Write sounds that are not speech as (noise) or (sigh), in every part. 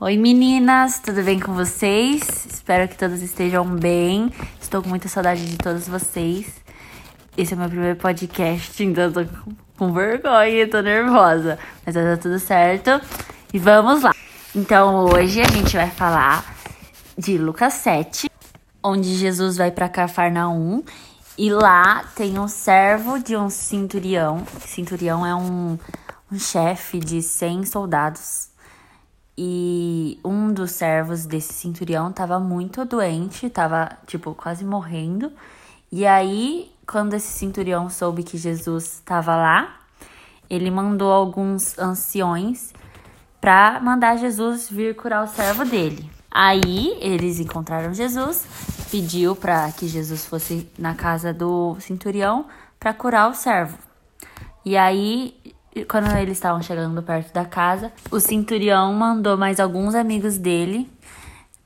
Oi meninas, tudo bem com vocês? Espero que todos estejam bem. Estou com muita saudade de todos vocês. Esse é meu primeiro podcast, então tô com vergonha, tô nervosa. Mas dar tudo certo. E vamos lá. Então hoje a gente vai falar de Lucas 7, onde Jesus vai para Cafarnaum e lá tem um servo de um cinturião. Cinturião é um, um chefe de 100 soldados e um dos servos desse centurião estava muito doente, estava tipo quase morrendo. E aí, quando esse centurião soube que Jesus estava lá, ele mandou alguns anciões para mandar Jesus vir curar o servo dele. Aí eles encontraram Jesus, pediu para que Jesus fosse na casa do centurião para curar o servo. E aí quando eles estavam chegando perto da casa, o centurião mandou mais alguns amigos dele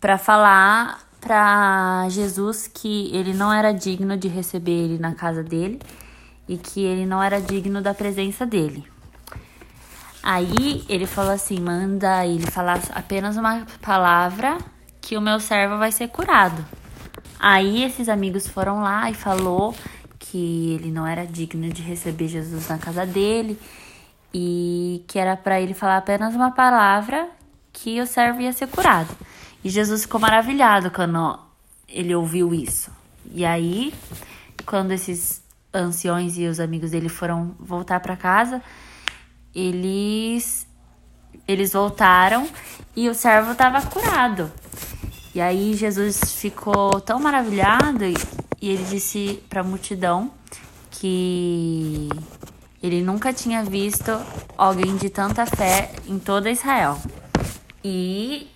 para falar para Jesus que ele não era digno de receber ele na casa dele e que ele não era digno da presença dele. Aí ele falou assim: manda ele falar apenas uma palavra que o meu servo vai ser curado. Aí esses amigos foram lá e falou que ele não era digno de receber Jesus na casa dele e que era para ele falar apenas uma palavra que o servo ia ser curado. E Jesus ficou maravilhado quando ele ouviu isso. E aí, quando esses anciões e os amigos dele foram voltar para casa, eles eles voltaram e o servo estava curado. E aí Jesus ficou tão maravilhado e, e ele disse para a multidão que ele nunca tinha visto alguém de tanta fé em toda Israel. E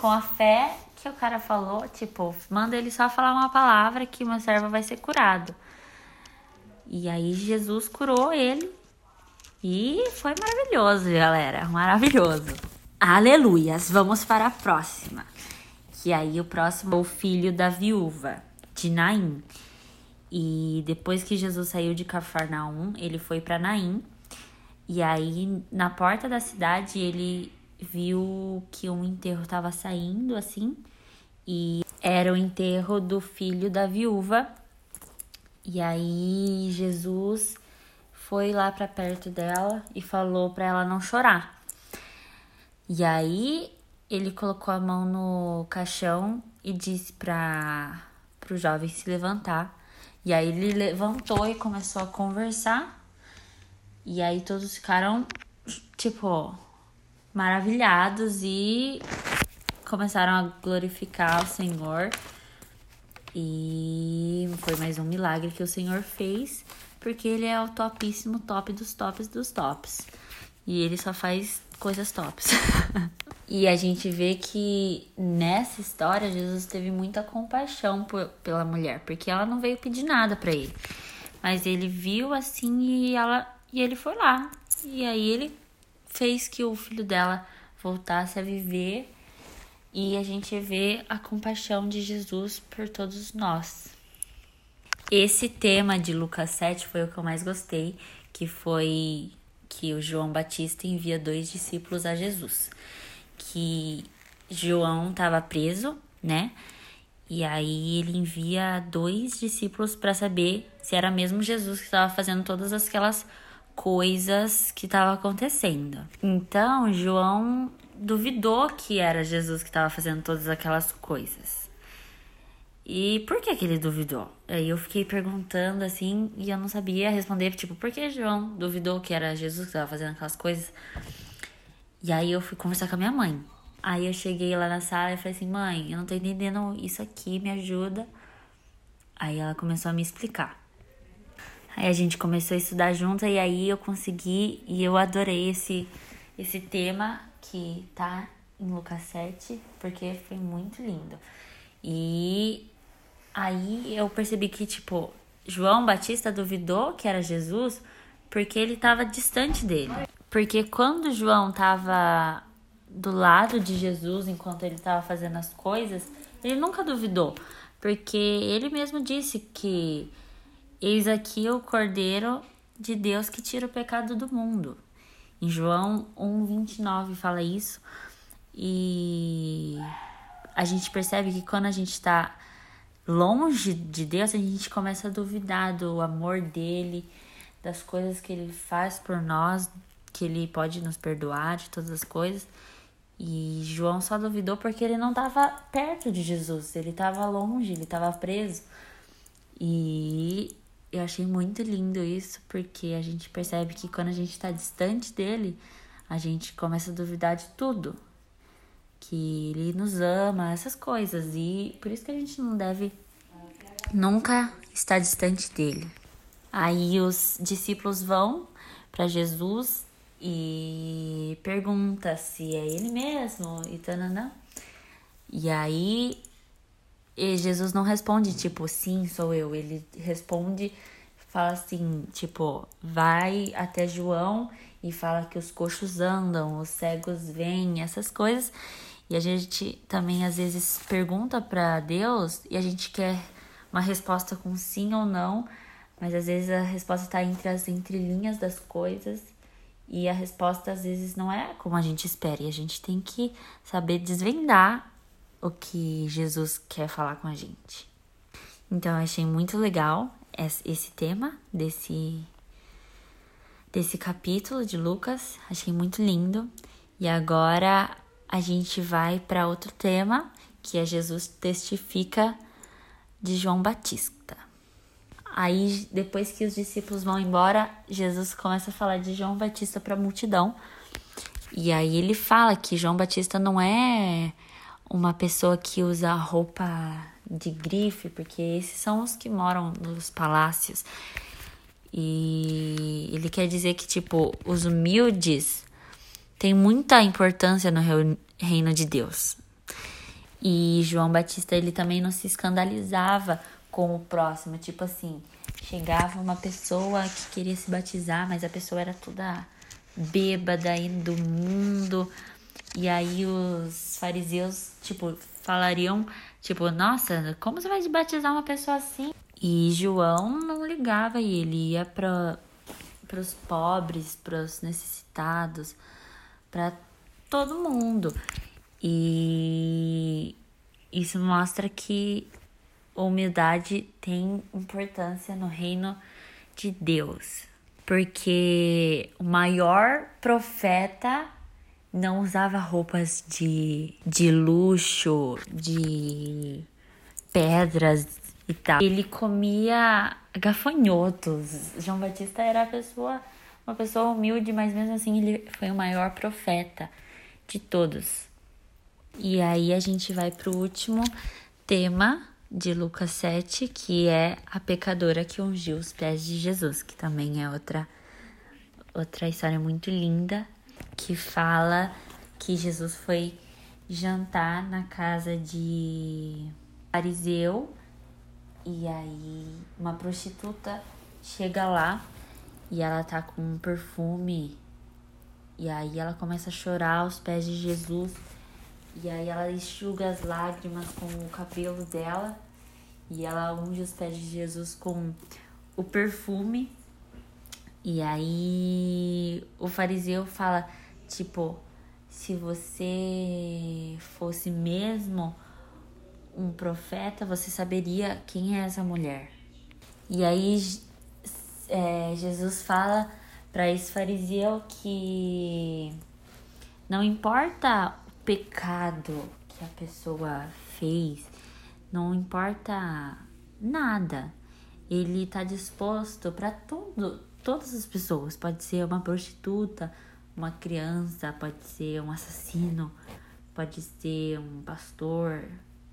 com a fé que o cara falou, tipo, manda ele só falar uma palavra que uma serva vai ser curado. E aí Jesus curou ele. E foi maravilhoso, galera. Maravilhoso. Aleluias. Vamos para a próxima. Que aí o próximo é o filho da viúva, de Naim. E depois que Jesus saiu de Cafarnaum, ele foi para Naim. E aí, na porta da cidade, ele viu que um enterro estava saindo assim. E era o enterro do filho da viúva. E aí, Jesus foi lá para perto dela e falou para ela não chorar. E aí, ele colocou a mão no caixão e disse para o jovem se levantar. E aí ele levantou e começou a conversar. E aí todos ficaram, tipo, maravilhados e começaram a glorificar o Senhor. E foi mais um milagre que o Senhor fez, porque ele é o topíssimo top dos tops dos tops. E ele só faz coisas tops. (laughs) E a gente vê que nessa história Jesus teve muita compaixão por, pela mulher, porque ela não veio pedir nada para ele. Mas ele viu assim e ela e ele foi lá. E aí ele fez que o filho dela voltasse a viver. E a gente vê a compaixão de Jesus por todos nós. Esse tema de Lucas 7 foi o que eu mais gostei, que foi que o João Batista envia dois discípulos a Jesus que João estava preso, né? E aí ele envia dois discípulos para saber se era mesmo Jesus que estava fazendo todas aquelas coisas que estavam acontecendo. Então, João duvidou que era Jesus que estava fazendo todas aquelas coisas. E por que que ele duvidou? Aí eu fiquei perguntando assim e eu não sabia responder, tipo, por que João duvidou que era Jesus que estava fazendo aquelas coisas? E aí eu fui conversar com a minha mãe. Aí eu cheguei lá na sala e falei assim: mãe, eu não tô entendendo isso aqui, me ajuda. Aí ela começou a me explicar. Aí a gente começou a estudar junto e aí eu consegui e eu adorei esse, esse tema que tá em Lucas 7, porque foi muito lindo. E aí eu percebi que, tipo, João Batista duvidou que era Jesus porque ele estava distante dele. Porque quando João estava do lado de Jesus enquanto ele estava fazendo as coisas, ele nunca duvidou, porque ele mesmo disse que eis aqui o Cordeiro de Deus que tira o pecado do mundo. Em João 1:29 fala isso. E a gente percebe que quando a gente está longe de Deus, a gente começa a duvidar do amor dele, das coisas que ele faz por nós, que ele pode nos perdoar de todas as coisas. E João só duvidou porque ele não estava perto de Jesus, ele estava longe, ele estava preso. E eu achei muito lindo isso, porque a gente percebe que quando a gente está distante dele, a gente começa a duvidar de tudo. Que ele nos ama, essas coisas. E por isso que a gente não deve nunca estar distante dele. Aí os discípulos vão para Jesus e pergunta se é ele mesmo e tananã. E aí e Jesus não responde tipo sim, sou eu. Ele responde, fala assim, tipo, vai até João e fala que os coxos andam, os cegos vêm, essas coisas. E a gente também às vezes pergunta para Deus e a gente quer uma resposta com sim ou não, mas às vezes a resposta está entre as entrelinhas das coisas e a resposta às vezes não é como a gente espera. E a gente tem que saber desvendar o que Jesus quer falar com a gente. Então eu achei muito legal esse tema desse desse capítulo de Lucas, achei muito lindo. E agora a gente vai para outro tema, que é Jesus testifica de João Batista. Aí, depois que os discípulos vão embora, Jesus começa a falar de João Batista para a multidão. E aí ele fala que João Batista não é uma pessoa que usa roupa de grife, porque esses são os que moram nos palácios. E ele quer dizer que, tipo, os humildes têm muita importância no reino de Deus. E João Batista, ele também não se escandalizava com o próximo. Tipo assim, chegava uma pessoa que queria se batizar, mas a pessoa era toda bêbada aí do mundo. E aí os fariseus, tipo, falariam, tipo, nossa, como você vai batizar uma pessoa assim? E João não ligava e ele ia para os pobres, para os necessitados, para todo mundo. E isso mostra que humildade tem importância no reino de Deus. Porque o maior profeta não usava roupas de, de luxo, de pedras e tal. Ele comia gafanhotos. João Batista era pessoa, uma pessoa humilde, mas mesmo assim ele foi o maior profeta de todos. E aí a gente vai para o último tema de Lucas 7, que é a pecadora que ungiu os pés de Jesus, que também é outra outra história muito linda que fala que Jesus foi jantar na casa de fariseu e aí uma prostituta chega lá e ela tá com um perfume e aí ela começa a chorar aos pés de Jesus e aí ela enxuga as lágrimas com o cabelo dela e ela unge os pés de Jesus com o perfume. E aí o fariseu fala, tipo, se você fosse mesmo um profeta, você saberia quem é essa mulher. E aí é, Jesus fala para esse fariseu que não importa pecado que a pessoa fez, não importa nada. Ele está disposto para tudo, todas as pessoas. Pode ser uma prostituta, uma criança, pode ser um assassino, pode ser um pastor.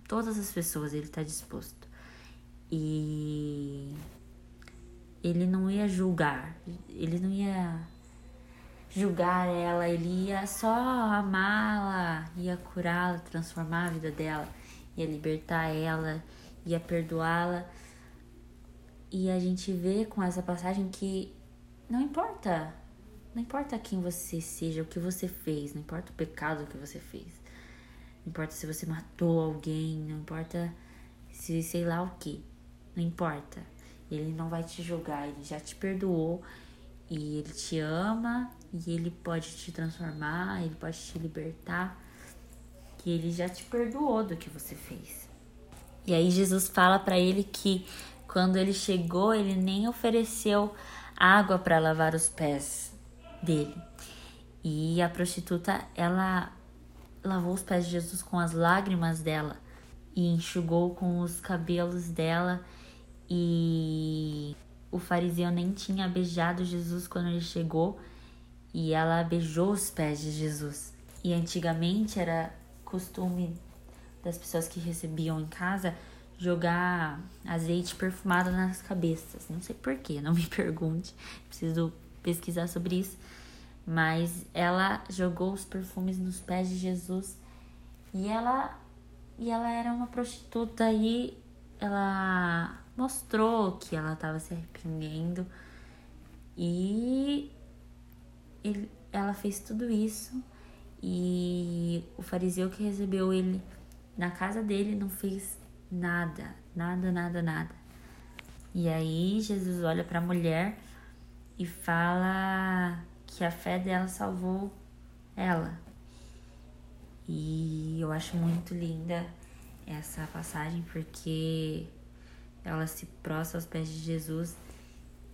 Todas as pessoas ele está disposto. E ele não ia julgar, ele não ia julgar ela, ele ia só amá-la, ia curá-la, transformar a vida dela ia libertar ela, ia perdoá-la. E a gente vê com essa passagem que não importa, não importa quem você seja, o que você fez, não importa o pecado que você fez, não importa se você matou alguém, não importa se sei lá o que, não importa. Ele não vai te julgar, ele já te perdoou e ele te ama e ele pode te transformar, ele pode te libertar. que ele já te perdoou do que você fez. E aí Jesus fala para ele que quando ele chegou, ele nem ofereceu água para lavar os pés dele. E a prostituta, ela lavou os pés de Jesus com as lágrimas dela e enxugou com os cabelos dela e o fariseu nem tinha beijado Jesus quando ele chegou e ela beijou os pés de Jesus. E antigamente era costume das pessoas que recebiam em casa jogar azeite perfumado nas cabeças. Não sei porquê, não me (laughs) pergunte, preciso pesquisar sobre isso. Mas ela jogou os perfumes nos pés de Jesus e ela e ela era uma prostituta e ela mostrou que ela estava se arrependendo e ele, ela fez tudo isso e o fariseu que recebeu ele na casa dele não fez nada, nada, nada, nada. E aí Jesus olha para a mulher e fala que a fé dela salvou ela. E eu acho muito linda essa passagem porque ela se prostra aos pés de Jesus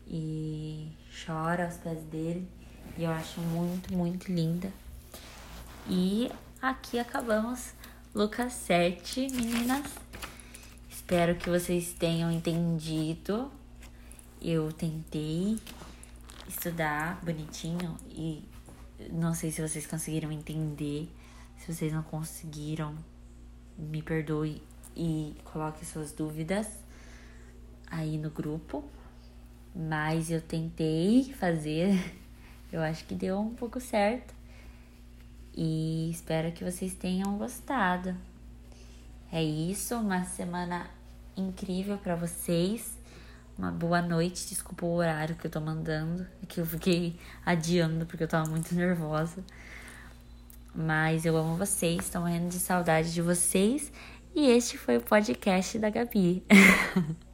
e chora aos pés dele. E eu acho muito, muito linda. E aqui acabamos Lucas 7, meninas. Espero que vocês tenham entendido. Eu tentei estudar bonitinho e não sei se vocês conseguiram entender. Se vocês não conseguiram, me perdoe e coloque suas dúvidas aí no grupo. Mas eu tentei fazer, (laughs) eu acho que deu um pouco certo. E espero que vocês tenham gostado. É isso, uma semana incrível para vocês. Uma boa noite. Desculpa o horário que eu tô mandando, que eu fiquei adiando porque eu tava muito (laughs) nervosa. Mas eu amo vocês, tô morrendo de saudade de vocês. E este foi o podcast da Gabi. (laughs)